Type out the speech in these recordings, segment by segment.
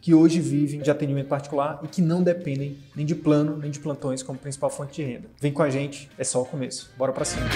que hoje vivem de atendimento particular e que não dependem nem de plano nem de plantões como principal fonte de renda. Vem com a gente, é só o começo. Bora para cima.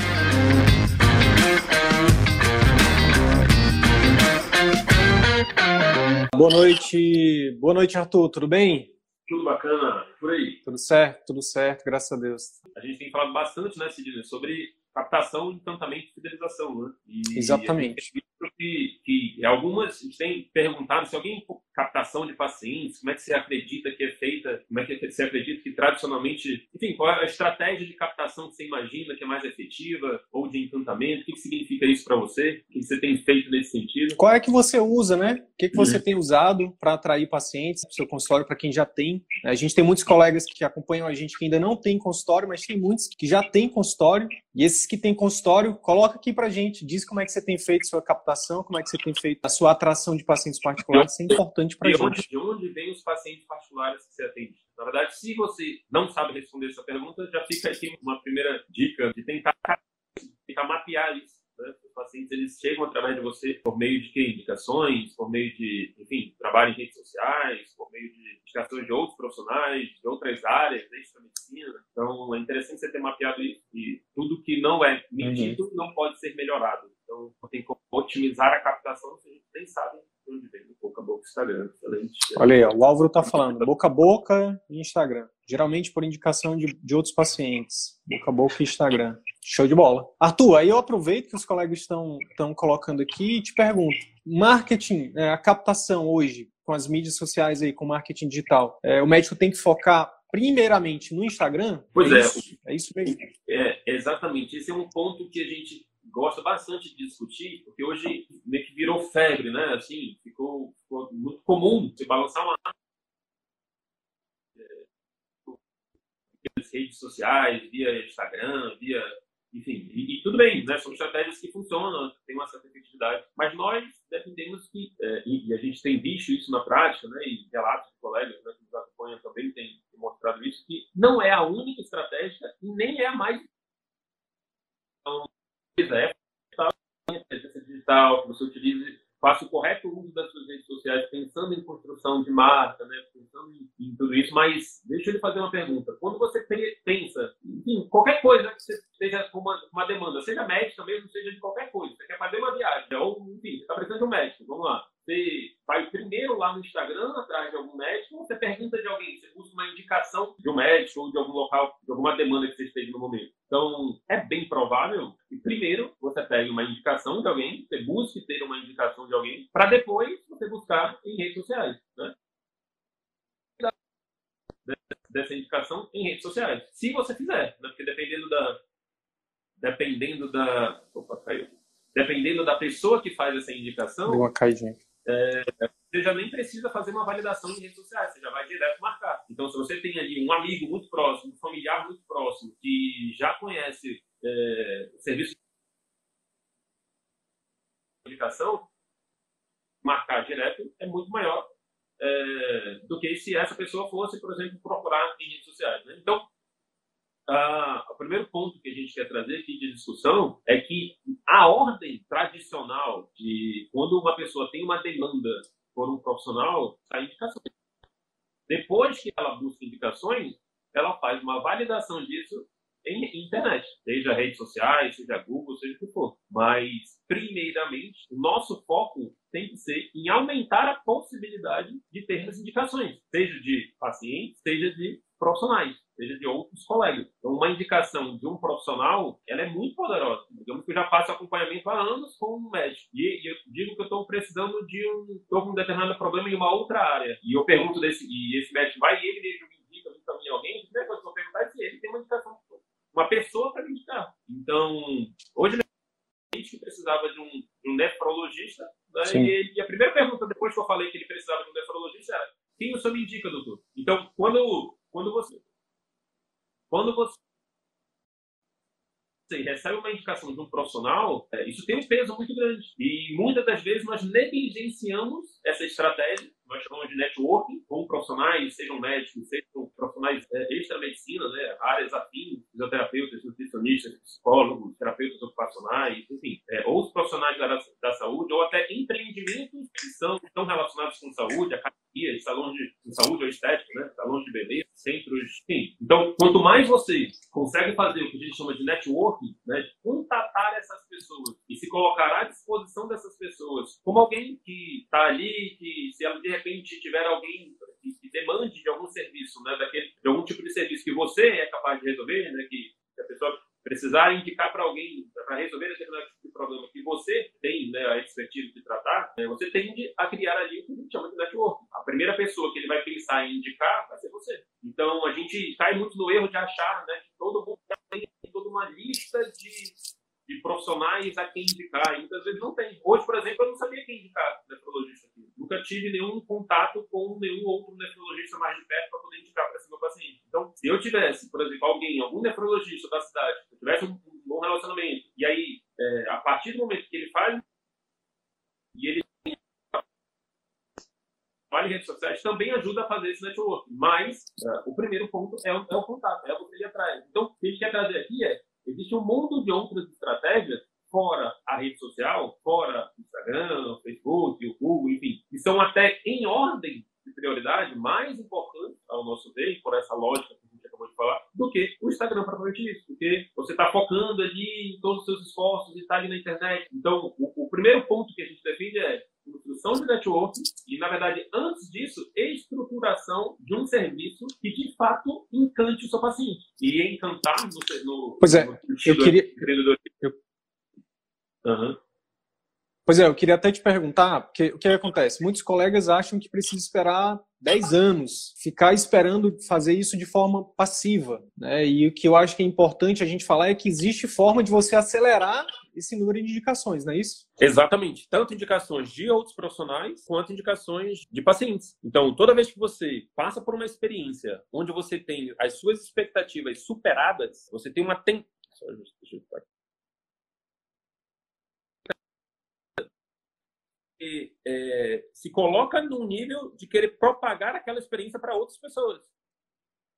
Boa noite, boa noite Arthur, tudo bem? Tudo bacana, por aí. Tudo certo, tudo certo, graças a Deus. A gente tem falado bastante, né, Sidney, sobre captação, encantamento e fidelização, né? E Exatamente. Que, que algumas, tem perguntado se alguém captação de pacientes, como é que você acredita que é feita, como é que você acredita que tradicionalmente, enfim, qual é a estratégia de captação que você imagina que é mais efetiva ou de encantamento, o que, que significa isso para você, o que você tem feito nesse sentido? Qual é que você usa, né? O que, que você uhum. tem usado para atrair pacientes para o seu consultório, para quem já tem? A gente tem muitos colegas que acompanham a gente que ainda não tem consultório, mas tem muitos que já têm consultório e esses que têm consultório, coloca aqui pra gente, diz como é que você tem feito sua captação, como é que você tem feito a sua atração de pacientes particulares, isso é importante pra e gente. De onde vem os pacientes particulares que você atende? Na verdade, se você não sabe responder essa pergunta, já fica aqui uma primeira dica de tentar, tentar mapear isso né? Os pacientes eles chegam através de você por meio de que? indicações, por meio de, enfim, trabalho em redes sociais, por meio de indicações de outros profissionais, de outras áreas, desde a medicina. Então, é interessante você ter mapeado isso. E tudo que não é medido uhum. não pode ser melhorado. Então, tem como otimizar a captação, a gente nem sabe de onde vem. Boca a boca, Instagram. Excelente. Olha aí, ó, o Álvaro está falando. Boca a boca e Instagram. Geralmente por indicação de, de outros pacientes. Boca a boca e Instagram. Show de bola. Arthur, aí eu aproveito que os colegas estão, estão colocando aqui e te pergunto: marketing, é, a captação hoje, com as mídias sociais aí, com marketing digital, é, o médico tem que focar primeiramente no Instagram? Pois é. É isso, é isso mesmo. É, exatamente. Esse é um ponto que a gente gosta bastante de discutir, porque hoje meio que virou febre, né? Assim, ficou, ficou muito comum você balançar uma é, redes sociais, via Instagram, via enfim, e, e, tudo bem, né? São estratégias que funcionam, têm uma certa efetividade, mas nós defendemos que, é, e, a gente tem visto isso na prática, né? E relatos de colegas né, que nos acompanham também têm mostrado isso, que não é a única estratégia e nem é a mais. Então, é digital, que você utilize faça o correto uso das suas redes sociais, pensando em construção de marca, né? pensando em, em, tudo isso, mas deixa eu lhe fazer uma pergunta. Quando você pensa, enfim, qualquer coisa que você esteja com uma, uma, demanda, seja médica mesmo, seja de qualquer coisa, você quer fazer uma viagem, ou, enfim, você está precisando de um médico, vamos lá. Você vai primeiro lá no Instagram, atrás de algum médico, ou você pergunta de alguém, você busca uma indicação de um médico ou de algum local, de alguma demanda que você esteja no momento. Então, é bem provável que primeiro você pegue uma indicação de alguém, você busque ter uma indicação de alguém, para depois você buscar em redes sociais. Né? Dessa indicação em redes sociais. Se você fizer, né? porque dependendo da. Dependendo da. Opa, caiu. Dependendo da pessoa que faz essa indicação. Deu uma caidinha é, você já nem precisa fazer uma validação em redes sociais, você já vai direto marcar. Então, se você tem ali um amigo muito próximo, um familiar muito próximo, que já conhece é, o serviço de comunicação, marcar direto é muito maior é, do que se essa pessoa fosse, por exemplo, procurar em redes sociais. Né? Então, ah, o primeiro ponto que a gente quer trazer aqui de discussão é que a ordem tradicional de quando uma pessoa tem uma demanda por um profissional, a indicação. Depois que ela busca indicações, ela faz uma validação disso em internet, seja redes sociais, seja Google, seja o que for. Mas, primeiramente, o nosso foco tem que ser em aumentar a possibilidade de ter as indicações, seja de pacientes, seja de profissionais, seja de outros colegas. Então, uma indicação de um profissional, ela é muito poderosa. Digamos que eu já faço acompanhamento há anos com um médico e, e eu digo que eu estou precisando de um, estou com um determinado problema em uma outra área e eu pergunto desse e esse médico vai e ele me indica, também alguém. né? eu vou eu perguntar é se ele tem uma indicação, uma pessoa para me indicar. Então, hoje que precisava de um, de um nefrologista né? e, e a primeira pergunta depois que eu falei que ele precisava de um nefrologista era quem o senhor me indica, doutor? Então, quando, quando você quando você você recebe uma indicação de um profissional, é, isso tem um peso muito grande. E muitas das vezes nós negligenciamos essa estratégia, nós chamamos de networking, com profissionais, sejam médicos, sejam profissionais é, extra-medicina, né, áreas afins, fisioterapeutas, nutricionistas, psicólogos, terapeutas ocupacionais, enfim, é, ou os profissionais da, da saúde, ou até empreendimentos que são, estão relacionados com saúde, academias, salões de, de saúde ou estética, né, salões de beleza, centros, enfim. Então, quanto mais você consegue fazer o que a gente chama de networking, né, de contatar essas pessoas e se colocar à disposição dessas pessoas como alguém que está ali, que se ela repente tiver alguém que, demande de algum serviço, né, daquele, de algum tipo de serviço que você é capaz de resolver, né, que, que a pessoa precisar indicar para alguém para resolver determinado tipo de problema que você tem né, a expertise de tratar, né, você tende a criar ali o que a gente chama de network. A primeira pessoa que ele vai pensar em indicar vai ser você. Então a gente cai muito no erro de achar né, que todo mundo tem toda uma lista de, de profissionais a quem indicar. E muitas vezes não tem. Hoje, por exemplo, eu não sabia quem indicar nefrologista. Nunca tive nenhum contato com nenhum outro nefrologista mais de perto para poder indicar para esse meu paciente. Então, se eu tivesse, por exemplo, alguém, algum nefrologista da cidade, eu tivesse um bom relacionamento, e aí, é, a partir do momento que ele faz e ele trabalha em redes sociais, também ajuda a fazer esse network. Mas é, o primeiro ponto é o, é o contato, é você ir atrás. Então, o que a gente quer trazer aqui é, existe um mundo de outras estratégias fora a rede social, fora o Instagram, o Facebook, o Google, enfim, que são até em ordem de prioridade mais importantes ao nosso ver, por essa lógica que a gente acabou de falar, do que o Instagram propriamente isso, porque você está focando ali em todos os seus esforços e está ali na internet. Então, o, o primeiro ponto que a gente define é construção de network e, na verdade, antes disso, estruturação de um serviço que, de fato, encante o seu paciente. E encantar no, no, pois é, no eu queria... Eu Uhum. Pois é, eu queria até te perguntar, porque o que acontece? Muitos colegas acham que precisa esperar 10 anos, ficar esperando fazer isso de forma passiva. Né? E o que eu acho que é importante a gente falar é que existe forma de você acelerar esse número de indicações, não é isso? Exatamente. Tanto indicações de outros profissionais, quanto indicações de pacientes. Então, toda vez que você passa por uma experiência onde você tem as suas expectativas superadas, você tem uma é, se coloca num nível de querer propagar aquela experiência para outras pessoas.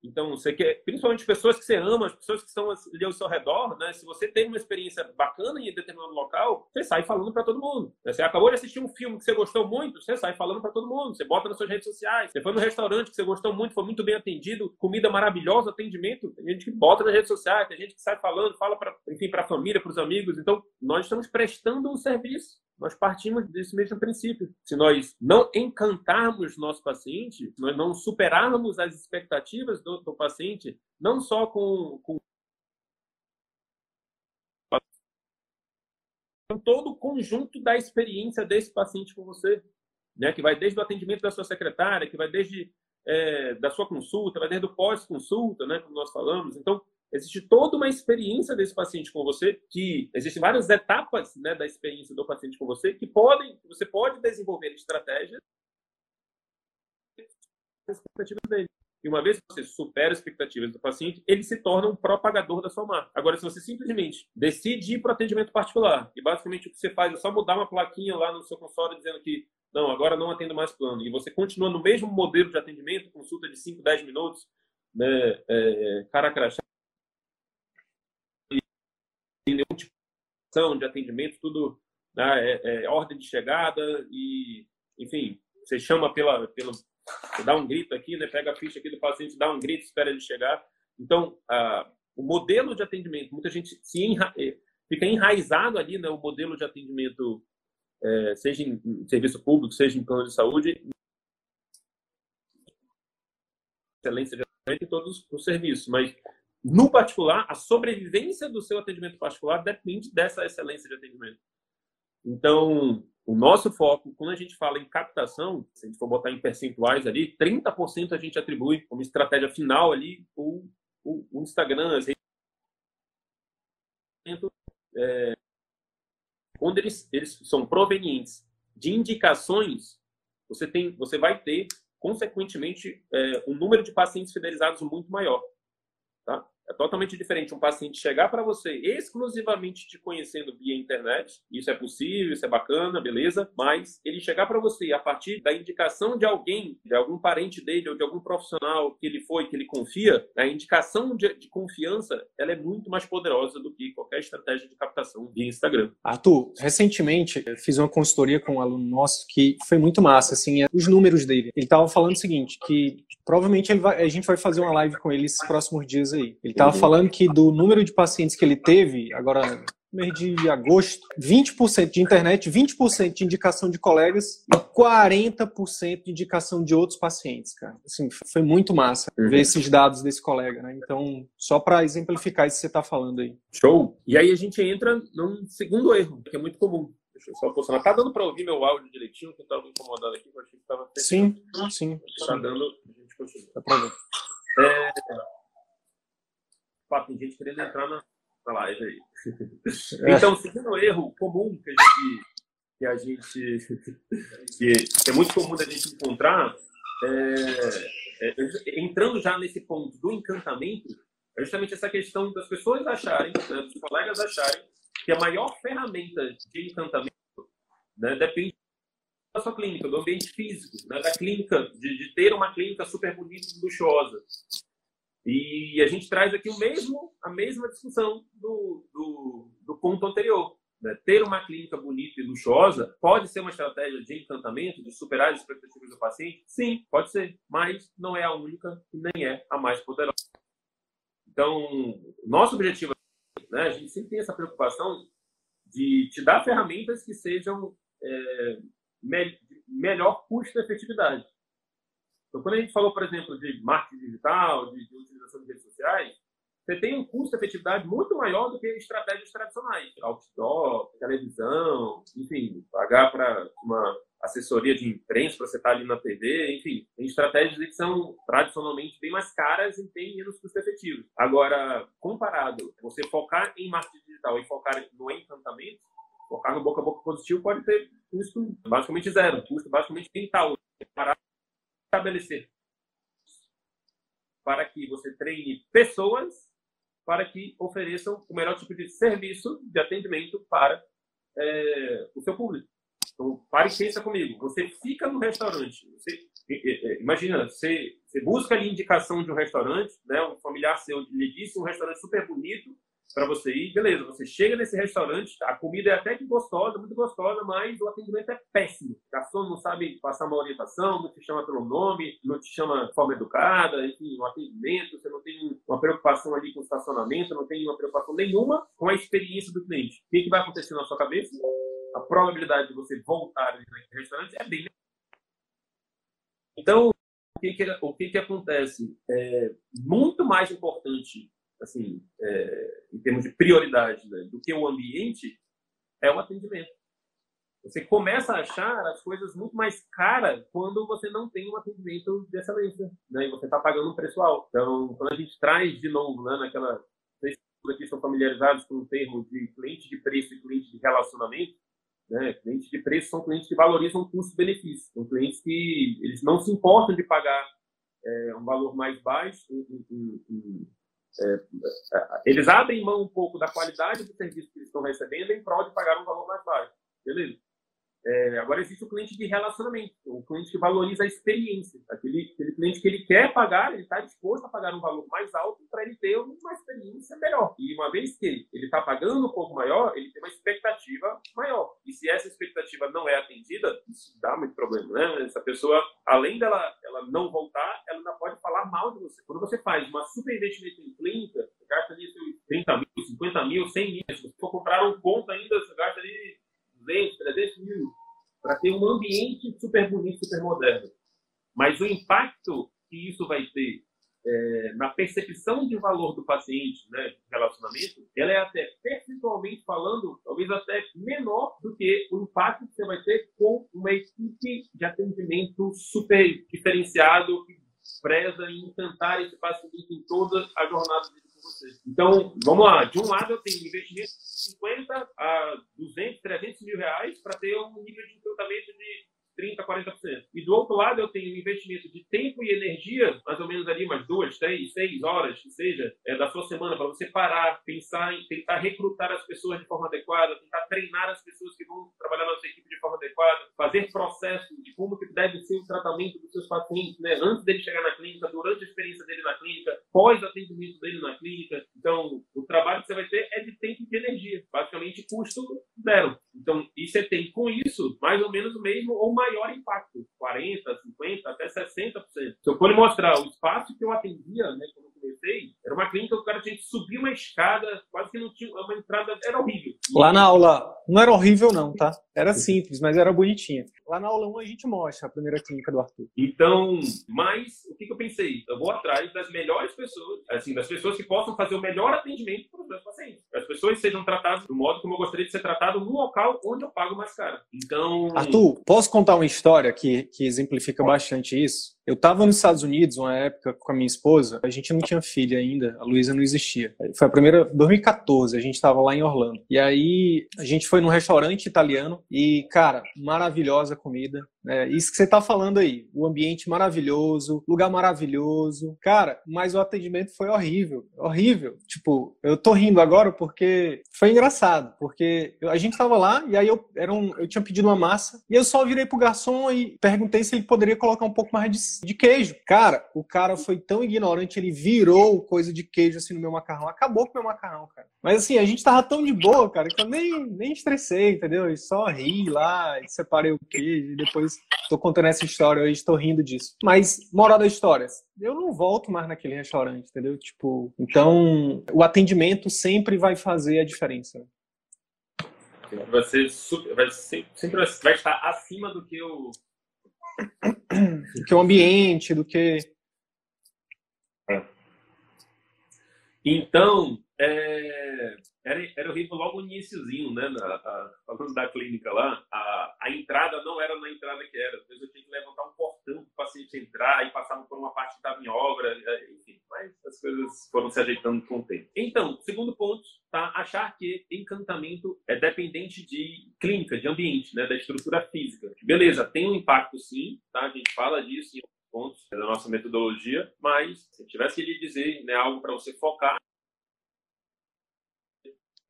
Então, você quer, principalmente pessoas que você ama, as pessoas que estão ali ao seu redor, né? Se você tem uma experiência bacana em determinado local, você sai falando para todo mundo. Você acabou de assistir um filme que você gostou muito, você sai falando para todo mundo. Você bota nas suas redes sociais. Você foi no restaurante que você gostou muito, foi muito bem atendido, comida maravilhosa, atendimento. Tem gente que bota nas redes sociais, tem gente que sai falando, fala para, enfim, para a família, para os amigos. Então, nós estamos prestando um serviço nós partimos desse mesmo princípio. Se nós não encantarmos nosso paciente, nós não superarmos as expectativas do, do paciente, não só com, com todo o conjunto da experiência desse paciente com você, né? que vai desde o atendimento da sua secretária, que vai desde é, da sua consulta, vai desde o pós-consulta, né? como nós falamos. Então, Existe toda uma experiência desse paciente com você, que existem várias etapas né, da experiência do paciente com você, que podem, você pode desenvolver estratégias expectativas dele. E uma vez que você supera as expectativas do paciente, ele se torna um propagador da sua marca. Agora, se você simplesmente decide ir para o atendimento particular, e basicamente o que você faz é só mudar uma plaquinha lá no seu consultório dizendo que não, agora não atendo mais plano, e você continua no mesmo modelo de atendimento, consulta de 5, 10 minutos, né, é, cara crachá, nenhum tipo de atendimento, tudo né, é, é, ordem de chegada e, enfim, você chama pela, pela dá um grito aqui, né, pega a ficha aqui do paciente, dá um grito, espera ele chegar. Então, a, o modelo de atendimento, muita gente se enra, é, fica enraizado ali, né, o modelo de atendimento, é, seja em, em serviço público, seja em plano de saúde, excelência de em todos os serviços, mas no particular, a sobrevivência do seu atendimento particular depende dessa excelência de atendimento. Então, o nosso foco, quando a gente fala em captação, se a gente for botar em percentuais ali, 30% a gente atribui como estratégia final ali o, o, o Instagram, as redes é, quando eles, eles são provenientes de indicações, você, tem, você vai ter, consequentemente, é, um número de pacientes fidelizados muito maior. Tá? É totalmente diferente um paciente chegar para você exclusivamente te conhecendo via internet. Isso é possível, isso é bacana, beleza. Mas ele chegar para você a partir da indicação de alguém, de algum parente dele ou de algum profissional que ele foi, que ele confia, a indicação de, de confiança ela é muito mais poderosa do que qualquer estratégia de captação via Instagram. Arthur, recentemente fiz uma consultoria com um aluno nosso que foi muito massa, assim, os números dele. Ele estava falando o seguinte, que provavelmente vai, a gente vai fazer uma live com ele esses próximos dias aí. Ele estava falando que do número de pacientes que ele teve, agora mês de agosto, 20% de internet, 20% de indicação de colegas e 40% de indicação de outros pacientes, cara. Assim, foi muito massa uhum. ver esses dados desse colega, né? Então, só para exemplificar isso que você está falando aí. Show! E aí a gente entra num segundo erro, que é muito comum. Deixa eu só posicionar. Tá dando para ouvir meu áudio direitinho? Que eu estava incomodado aqui, eu achei que estava... Sim, sim. Tá dando, a gente continua. Tá ver. É, Pá, tem gente querendo entrar na, na live aí. então, o segundo erro comum que a gente. Que, a gente que é muito comum da gente encontrar, é, é, entrando já nesse ponto do encantamento, é justamente essa questão das pessoas acharem, né, dos colegas acharem, que a maior ferramenta de encantamento né, depende da sua clínica, do ambiente físico, né, da clínica, de, de, ter uma clínica super bonita e luxuosa. E a gente traz aqui o mesmo, a mesma discussão do, do, do ponto anterior. Né? Ter uma clínica bonita e luxuosa pode ser uma estratégia de encantamento, de superar as expectativas do paciente? Sim, pode ser, mas não é a única e nem é a mais poderosa. Então, nosso objetivo, né, a gente sempre tem essa preocupação de te dar ferramentas que sejam é, me, melhor custo-efetividade. Então, quando a gente falou, por exemplo, de marketing digital, de, de utilização de redes sociais, você tem um custo-efetividade muito maior do que estratégias tradicionais. Outdoor, televisão, enfim, pagar para uma assessoria de imprensa para você estar ali na TV, enfim, tem estratégias que são tradicionalmente bem mais caras e bem menos custo-efetivos. Agora, comparado, você focar em marketing digital e focar no encantamento, focar no boca a boca positivo pode ter custo basicamente zero, custo basicamente mental. Comparado estabelecer para que você treine pessoas para que ofereçam o melhor tipo de serviço de atendimento para é, o seu público. Então, pare e pensa comigo. Você fica no restaurante, você, imagina, você, você busca ali indicação de um restaurante, né, um familiar seu lhe disse um restaurante super bonito, para você ir, beleza, você chega nesse restaurante, a comida é até que gostosa, muito gostosa, mas o atendimento é péssimo. O garçom não sabe passar uma orientação, não te chama pelo nome, não te chama de forma educada, enfim, o atendimento, você não tem uma preocupação ali com o estacionamento, não tem uma preocupação nenhuma com a experiência do cliente. O que, que vai acontecer na sua cabeça? A probabilidade de você voltar naquele restaurante é bem então, o que, que, o que, que acontece? É muito mais importante assim, é, em termos de prioridade né, do que o ambiente, é o atendimento. Você começa a achar as coisas muito mais caras quando você não tem um atendimento de excelência, né? E você está pagando um preço alto. Então, quando a gente traz de novo, né, naquela vocês aqui são familiarizados com o termo de cliente de preço e cliente de relacionamento, né? Clientes de preço são clientes que valorizam custo-benefício, são clientes que eles não se importam de pagar é, um valor mais baixo, é, é, eles abrem mão um pouco da qualidade do serviço que eles estão recebendo em prol de pagar um valor mais baixo. Beleza? É, agora existe o cliente de relacionamento, o cliente que valoriza a experiência, aquele, aquele cliente que ele quer pagar, ele está disposto a pagar um valor mais alto para ele ter uma experiência melhor. E uma vez que ele está pagando um pouco maior, ele tem uma expectativa maior. E se essa expectativa não é atendida, isso dá muito problema, né? Essa pessoa, além dela ela não voltar, ela ainda pode falar mal de você. Quando você faz uma super investimento em clínica, você gasta ali 30 mil, 50 mil, 100 mil. Se for comprar um ponto ainda, você gasta ali 200, 300 mil, para ter um ambiente super bonito, super moderno. Mas o impacto que isso vai ter é, na percepção de valor do paciente, né, relacionamento, ela é até percentualmente falando, talvez até menor do que o impacto que você vai ter com uma equipe de atendimento super diferenciado, que preza em encantar esse paciente em toda a jornada dele com você. Então, vamos lá. De um lado, eu tenho investimento de 50 a 200, 300 mil reais para ter um nível de encantamento de 30%, 40%. E do outro lado, eu tenho investimento de tempo e energia, mais ou menos ali umas duas, três, seis horas, que seja, é, da sua semana, para você parar, pensar em tentar recrutar as pessoas de forma adequada, tentar treinar as pessoas que vão trabalhar na sua equipe de forma adequada, fazer processos de como que deve ser o tratamento dos seus pacientes, né, antes dele chegar na clínica, durante a experiência dele na clínica, pós-atendimento dele na clínica. Então, o trabalho que você vai ter é de tempo e de energia, basicamente custo zero. Então, e você tem com isso mais ou menos o mesmo ou mais maior impacto, 40%, 50%, até 60%. Se eu for mostrar o espaço que eu atendia, né, quando eu comecei, era uma clínica que o cara tinha que subir uma escada, quase que não tinha uma entrada, era horrível. Lá na aula, não era horrível não, tá? Era simples, mas era bonitinha. Lá na aula 1 a gente mostra a primeira clínica do Arthur. Então, mas o que, que eu pensei? Eu vou atrás das melhores pessoas, assim, das pessoas que possam fazer o melhor atendimento para os meus pacientes. As pessoas sejam tratadas do modo como eu gostaria de ser tratado no local onde eu pago mais caro. Então. Arthur, posso contar uma história que, que exemplifica bastante isso? Eu estava nos Estados Unidos uma época com a minha esposa, a gente não tinha filha ainda, a Luísa não existia. Foi a primeira, 2014, a gente estava lá em Orlando. E aí a gente foi num restaurante italiano e, cara, maravilhosa comida. É, isso que você está falando aí, o ambiente maravilhoso, lugar maravilhoso. Cara, mas o atendimento foi horrível, horrível. Tipo, eu tô rindo agora porque foi engraçado, porque a gente tava lá e aí eu, era um, eu tinha pedido uma massa e eu só virei pro garçom e perguntei se ele poderia colocar um pouco mais de, de queijo. Cara, o cara foi tão ignorante, ele virou coisa de queijo assim no meu macarrão, acabou com o meu macarrão, cara. Mas assim, a gente tava tão de boa, cara, que eu nem, nem estressei, entendeu? Eu só ri lá, separei o queijo e depois Estou contando essa história hoje, estou rindo disso. Mas, moral da história, eu não volto mais naquele restaurante, entendeu? Tipo, então, o atendimento sempre vai fazer a diferença. Você vai, sempre vai estar acima do que o. Do que o ambiente, do que. É. Então, é, era, era horrível logo no iníciozinho, né? Na, a, falando da clínica lá, a, a entrada não era na entrada que era. Às vezes eu tinha que levantar um portão para o paciente entrar e passava por uma parte que estava em obra, é, enfim. Mas as coisas foram se ajeitando com o tempo. Então, segundo ponto, tá? Achar que encantamento é dependente de clínica, de ambiente, né? Da estrutura física. Beleza, tem um impacto sim, tá? A gente fala disso em pontos da nossa metodologia, mas se tivesse que lhe dizer né, algo para você focar,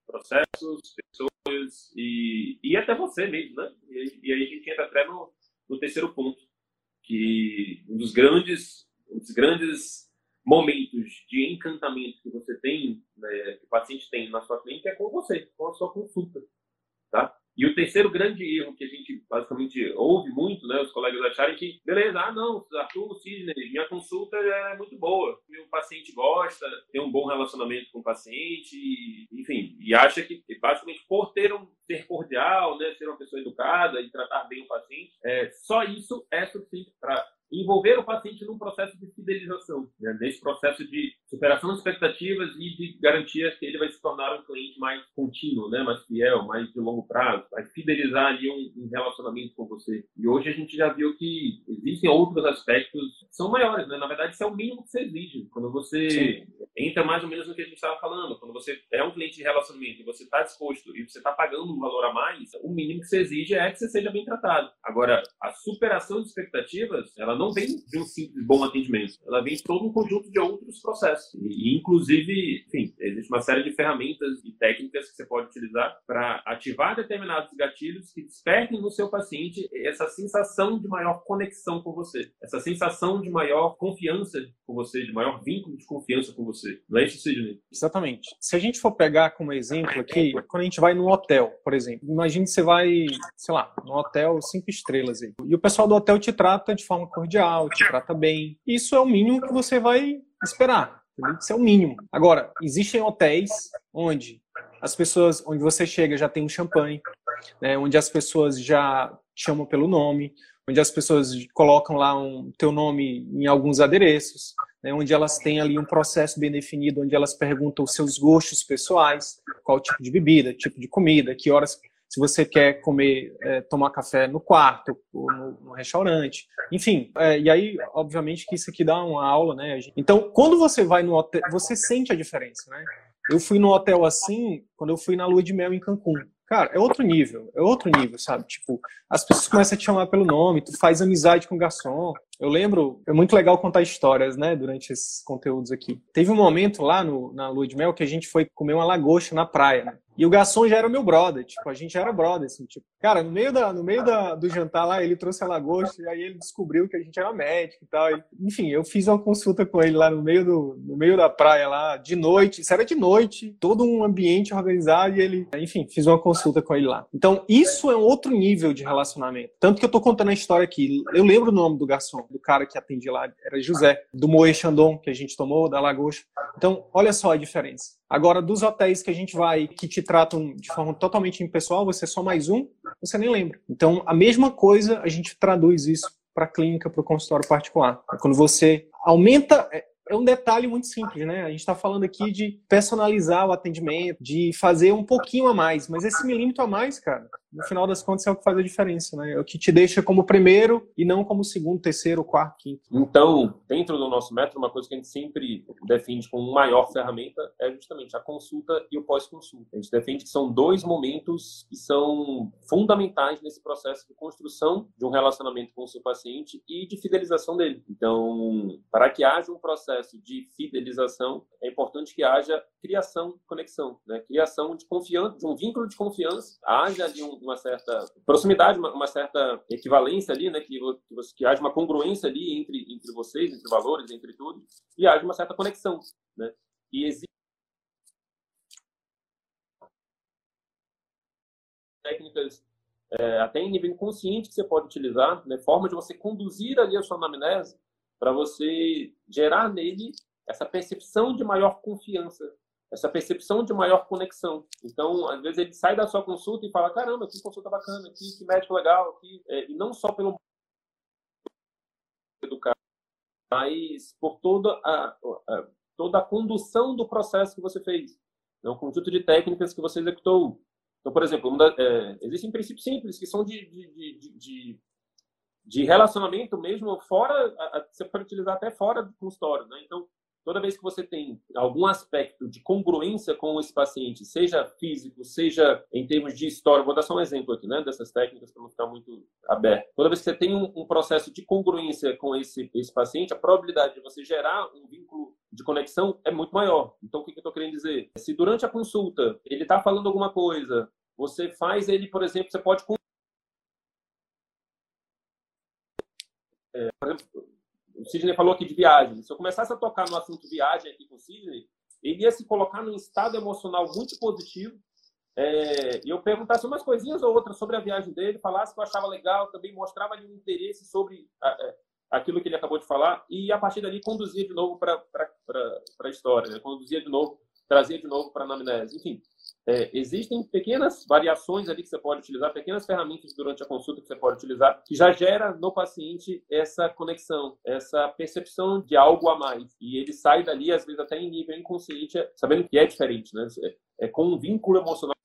processos, pessoas e, e até você mesmo, né? E, e aí a gente entra até no, no terceiro ponto, que um dos grandes, um dos grandes momentos de encantamento que você tem, né, que o paciente tem na sua clínica é com você, com a sua consulta? E o terceiro grande erro que a gente basicamente ouve muito, né, os colegas acharem que, beleza, ah não, Arthur Sidney, minha consulta é muito boa, meu paciente gosta, tem um bom relacionamento com o paciente, enfim, e acha que basicamente por ter um ser cordial, né, ser uma pessoa educada e tratar bem o paciente, é, só isso é suficiente para envolver o paciente num processo de fidelização, né? nesse processo de superação de expectativas e de garantia que ele vai se tornar um cliente mais contínuo, né? mais fiel, mais de longo prazo, vai fidelizar ali um, um relacionamento com você. E hoje a gente já viu que existem outros aspectos que são maiores, né? na verdade isso é o mínimo que você exige. Quando você Sim. entra mais ou menos no que a gente estava falando, quando você é um cliente de relacionamento e você está disposto e você está pagando um valor a mais, o mínimo que você exige é que você seja bem tratado. Agora, a superação de expectativas, ela não vem de um simples bom atendimento, ela vem de todo um conjunto de outros processos. E, inclusive, enfim, existe uma série de ferramentas e técnicas que você pode utilizar para ativar determinados gatilhos que despertem no seu paciente essa sensação de maior conexão com você, essa sensação de maior confiança com você, de maior vínculo de confiança com você. Não é isso, Sidney? Exatamente. Se a gente for pegar como exemplo aqui, quando a gente vai num hotel, por exemplo, imagine que você vai, sei lá, num hotel cinco estrelas aí, e o pessoal do hotel te trata de forma cordial cordial, te trata bem. Isso é o mínimo que você vai esperar. Isso é o mínimo. Agora, existem hotéis onde as pessoas, onde você chega já tem um champanhe, né, onde as pessoas já chamam pelo nome, onde as pessoas colocam lá um teu nome em alguns adereços, né, onde elas têm ali um processo bem definido, onde elas perguntam os seus gostos pessoais, qual tipo de bebida, tipo de comida, que horas se você quer comer, é, tomar café no quarto ou no, no restaurante, enfim. É, e aí, obviamente, que isso aqui dá uma aula, né? Então, quando você vai no hotel, você sente a diferença, né? Eu fui no hotel assim quando eu fui na lua de mel em Cancún. Cara, é outro nível, é outro nível, sabe? Tipo, as pessoas começam a te chamar pelo nome, tu faz amizade com o garçom. Eu lembro, é muito legal contar histórias, né, durante esses conteúdos aqui. Teve um momento lá no, na lua de mel que a gente foi comer uma lagosta na praia, né? E o garçom já era meu brother, tipo, a gente já era brother, assim, tipo. Cara, no meio, da, no meio da, do jantar lá, ele trouxe a lagosta e aí ele descobriu que a gente era médico e tal. E, enfim, eu fiz uma consulta com ele lá no meio, do, no meio da praia lá, de noite. Isso era de noite, todo um ambiente organizado e ele, enfim, fiz uma consulta com ele lá. Então, isso é um outro nível de relacionamento. Tanto que eu tô contando a história aqui. Eu lembro o nome do garçom, do cara que atendia lá, era José, do Moe Chandon, que a gente tomou, da lagosta. Então, olha só a diferença. Agora, dos hotéis que a gente vai, que te tratam de forma totalmente impessoal, você é só mais um, você nem lembra. Então, a mesma coisa, a gente traduz isso para a clínica, para o consultório particular. Quando você aumenta, é, é um detalhe muito simples, né? A gente está falando aqui de personalizar o atendimento, de fazer um pouquinho a mais, mas esse milímetro a mais, cara, no final das contas é o que faz a diferença, né? É o que te deixa como primeiro e não como segundo, terceiro, quarto, quinto. Então, dentro do nosso método, uma coisa que a gente sempre defende como maior ferramenta é justamente a consulta e o pós-consulta. A gente defende que são dois momentos que são fundamentais nesse processo de construção de um relacionamento com o seu paciente e de fidelização dele. Então, para que haja um processo de fidelização, é importante que haja criação, conexão, né? Criação de confiança, de um vínculo de confiança, haja ali um uma certa proximidade, uma, uma certa equivalência ali, né? Que, que, que haja uma congruência ali entre, entre vocês, entre valores, entre tudo, e haja uma certa conexão, né? E existe técnicas é, até em nível inconsciente que você pode utilizar, né? Forma de você conduzir ali a sua anamnese para você gerar nele essa percepção de maior confiança essa percepção de maior conexão. Então, às vezes ele sai da sua consulta e fala: caramba, que consulta bacana, que, que médico legal, que é, e não só pelo educar, mas por toda a, a, toda a condução do processo que você fez, é um conjunto de técnicas que você executou. Então, por exemplo, da, é, existem princípios simples que são de, de, de, de, de relacionamento mesmo fora, você pode utilizar até fora do consultório, né? Então, toda vez que você tem algum aspecto de congruência com esse paciente, seja físico, seja em termos de história, vou dar só um exemplo aqui, né, dessas técnicas para não ficar muito aberto. Toda vez que você tem um, um, processo de congruência com esse, esse paciente, a probabilidade de você gerar um vínculo de conexão é muito maior. Então, o que, que eu estou querendo dizer? Se durante a consulta ele está falando alguma coisa, você faz ele, por exemplo, você pode é, por exemplo, o Sidney falou aqui de viagem. Se eu começasse a tocar no assunto viagem aqui com o Sidney, ele ia se colocar num estado emocional muito positivo. É, e eu perguntasse umas coisinhas ou outras sobre a viagem dele, falasse que eu achava legal, também mostrava ali um interesse sobre a, a, aquilo que ele acabou de falar, e a partir dali conduzia de novo para a história, né? conduzia de novo, trazia de novo para a anamnese. Enfim, é, existem pequenas variações ali que você pode utilizar, pequenas ferramentas durante a consulta que você pode utilizar, que já gera no paciente essa conexão, essa percepção de algo a mais. E ele sai dali, às vezes até em nível inconsciente, sabendo que é diferente, né? É, é com um vínculo emocional.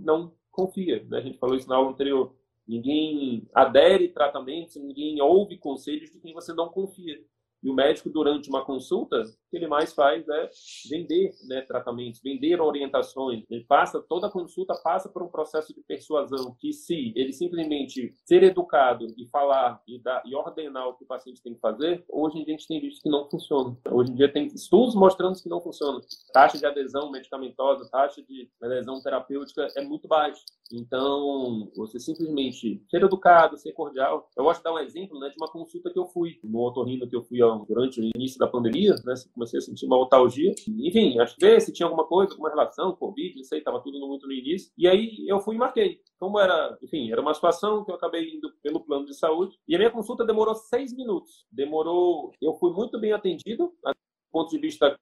Não confia, né? A gente falou isso na aula anterior. Ninguém adere tratamentos, ninguém ouve conselhos de quem você não confia. E o médico, durante uma consulta, que ele mais faz é vender né, tratamentos, vender orientações. Ele passa, toda consulta passa por um processo de persuasão, que se ele simplesmente ser educado e falar e, dar, e ordenar o que o paciente tem que fazer, hoje em dia a gente tem visto que não funciona. Hoje em dia tem estudos mostrando que não funciona. Taxa de adesão medicamentosa, taxa de adesão terapêutica é muito baixa. Então, você simplesmente ser educado, ser cordial. Eu gosto de dar um exemplo né, de uma consulta que eu fui, no otorrino que eu fui durante o início da pandemia, né? Comecei a sentir uma nostalgia. Enfim, acho que ver se tinha alguma coisa, alguma relação, Covid, não sei, estava tudo muito no início. E aí eu fui e marquei. Como era, enfim, era uma situação que eu acabei indo pelo plano de saúde. E a minha consulta demorou seis minutos. Demorou. Eu fui muito bem atendido, do ponto de vista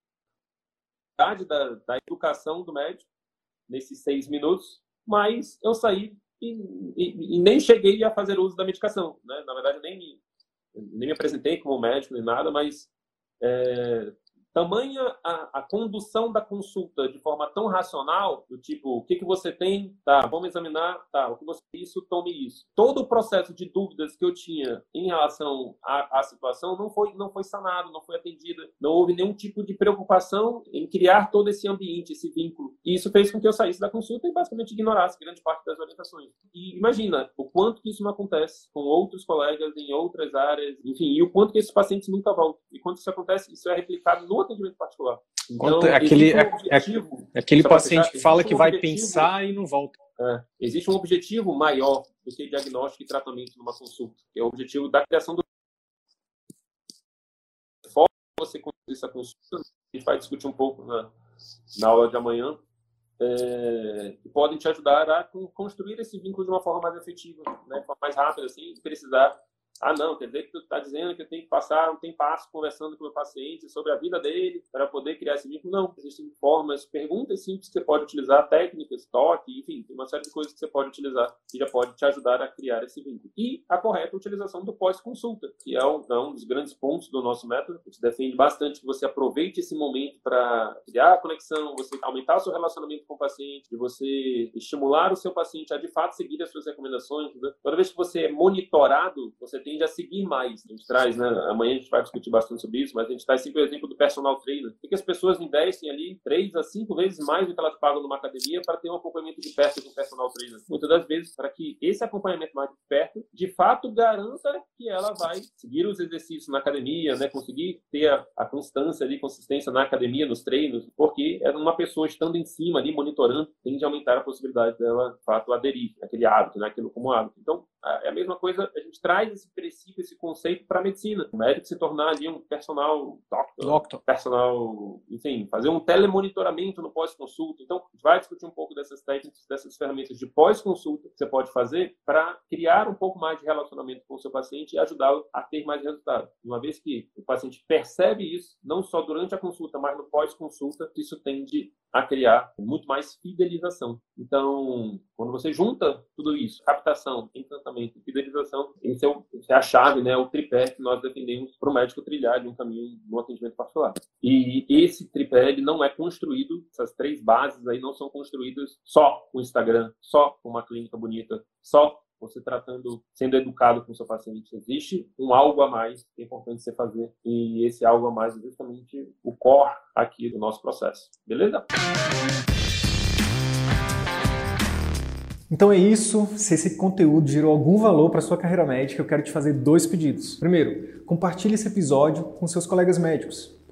da, da educação do médico, nesses seis minutos mas eu saí e, e, e, nem cheguei a fazer uso da medicação. Né? Na verdade, nem me, nem me apresentei como médico nem nada, mas é, tamanha a, a, condução da consulta de forma tão racional, do tipo, o que, que você tem? Tá, vamos examinar, tá, o que você isso, tome isso. Todo o processo de dúvidas que eu tinha em relação à, à situação não foi, não foi sanado, não foi atendido, não houve nenhum tipo de preocupação em criar todo esse ambiente, esse vínculo. E isso fez com que eu saísse da consulta e basicamente ignorasse grande parte das orientações. E imagina o quanto que isso não acontece com outros colegas em outras áreas, enfim, e o quanto que esses pacientes nunca voltam. E quando isso acontece, isso é replicado no atendimento particular. Então, aquele, um objetivo, é, aquele paciente que fala que um vai objetivo, pensar e não volta. É, existe um objetivo maior do que diagnóstico e tratamento numa consulta, que é o objetivo da criação do forma você conduzir essa consulta, a gente vai discutir um pouco na, na aula de amanhã, é, que podem te ajudar a construir esse vínculo de uma forma mais efetiva, né, mais rápida, sem precisar ah, não, quer dizer que tu está dizendo que eu tenho que passar um tempo conversando com o meu paciente sobre a vida dele para poder criar esse vínculo. Não, existem formas, perguntas simples que você pode utilizar, técnicas, toque, enfim, tem uma série de coisas que você pode utilizar que já pode te ajudar a criar esse vínculo. E a correta utilização do pós-consulta, que é um, é um, dos grandes pontos do nosso método. A gente defende bastante que você aproveite esse momento para criar a conexão, você aumentar o seu relacionamento com o paciente, de você estimular o seu paciente a de fato seguir as suas recomendações. Né? Toda vez que você é monitorado, você tende a seguir mais. A gente traz, né? Amanhã a gente vai discutir bastante sobre isso, mas a gente traz sempre o exemplo do personal trainer. Por que as pessoas investem ali três a cinco vezes mais do que elas pagam numa academia para ter um acompanhamento de perto de um personal trainer? Muitas das vezes, para que esse acompanhamento mais de perto, de fato, garanta que ela vai seguir os exercícios na academia, né? Conseguir ter a, a constância ali, consistência na academia, nos treinos, porque é uma pessoa estando em cima ali, monitorando, tende a aumentar a possibilidade dela, de fato, aderir àquele hábito, né? Aquilo como hábito. Então, é a mesma coisa, a gente traz esse princípio, esse conceito para a medicina. O médico se tornar ali um personal doctor, doctor. personal, enfim, fazer um telemonitoramento no pós-consulta. Então, a gente vai discutir um pouco dessas técnicas, dessas ferramentas de pós-consulta que você pode fazer para criar um pouco mais de relacionamento com o seu paciente e ajudá-lo a ter mais resultado. Uma vez que o paciente percebe isso, não só durante a consulta, mas no pós-consulta, isso tende a criar muito mais fidelização. Então, quando você junta tudo isso, captação, encantamento fidelização, esse é, o, é a chave, né, o tripé que nós defendemos para o médico trilhar de um caminho no atendimento particular. E esse tripé ele não é construído, essas três bases aí não são construídas só com o Instagram, só com uma clínica bonita, só você tratando, sendo educado com o seu paciente. Existe um algo a mais que é importante você fazer e esse algo a mais é justamente o core aqui do nosso processo. Beleza? Então é isso. Se esse conteúdo gerou algum valor para sua carreira médica, eu quero te fazer dois pedidos. Primeiro, compartilhe esse episódio com seus colegas médicos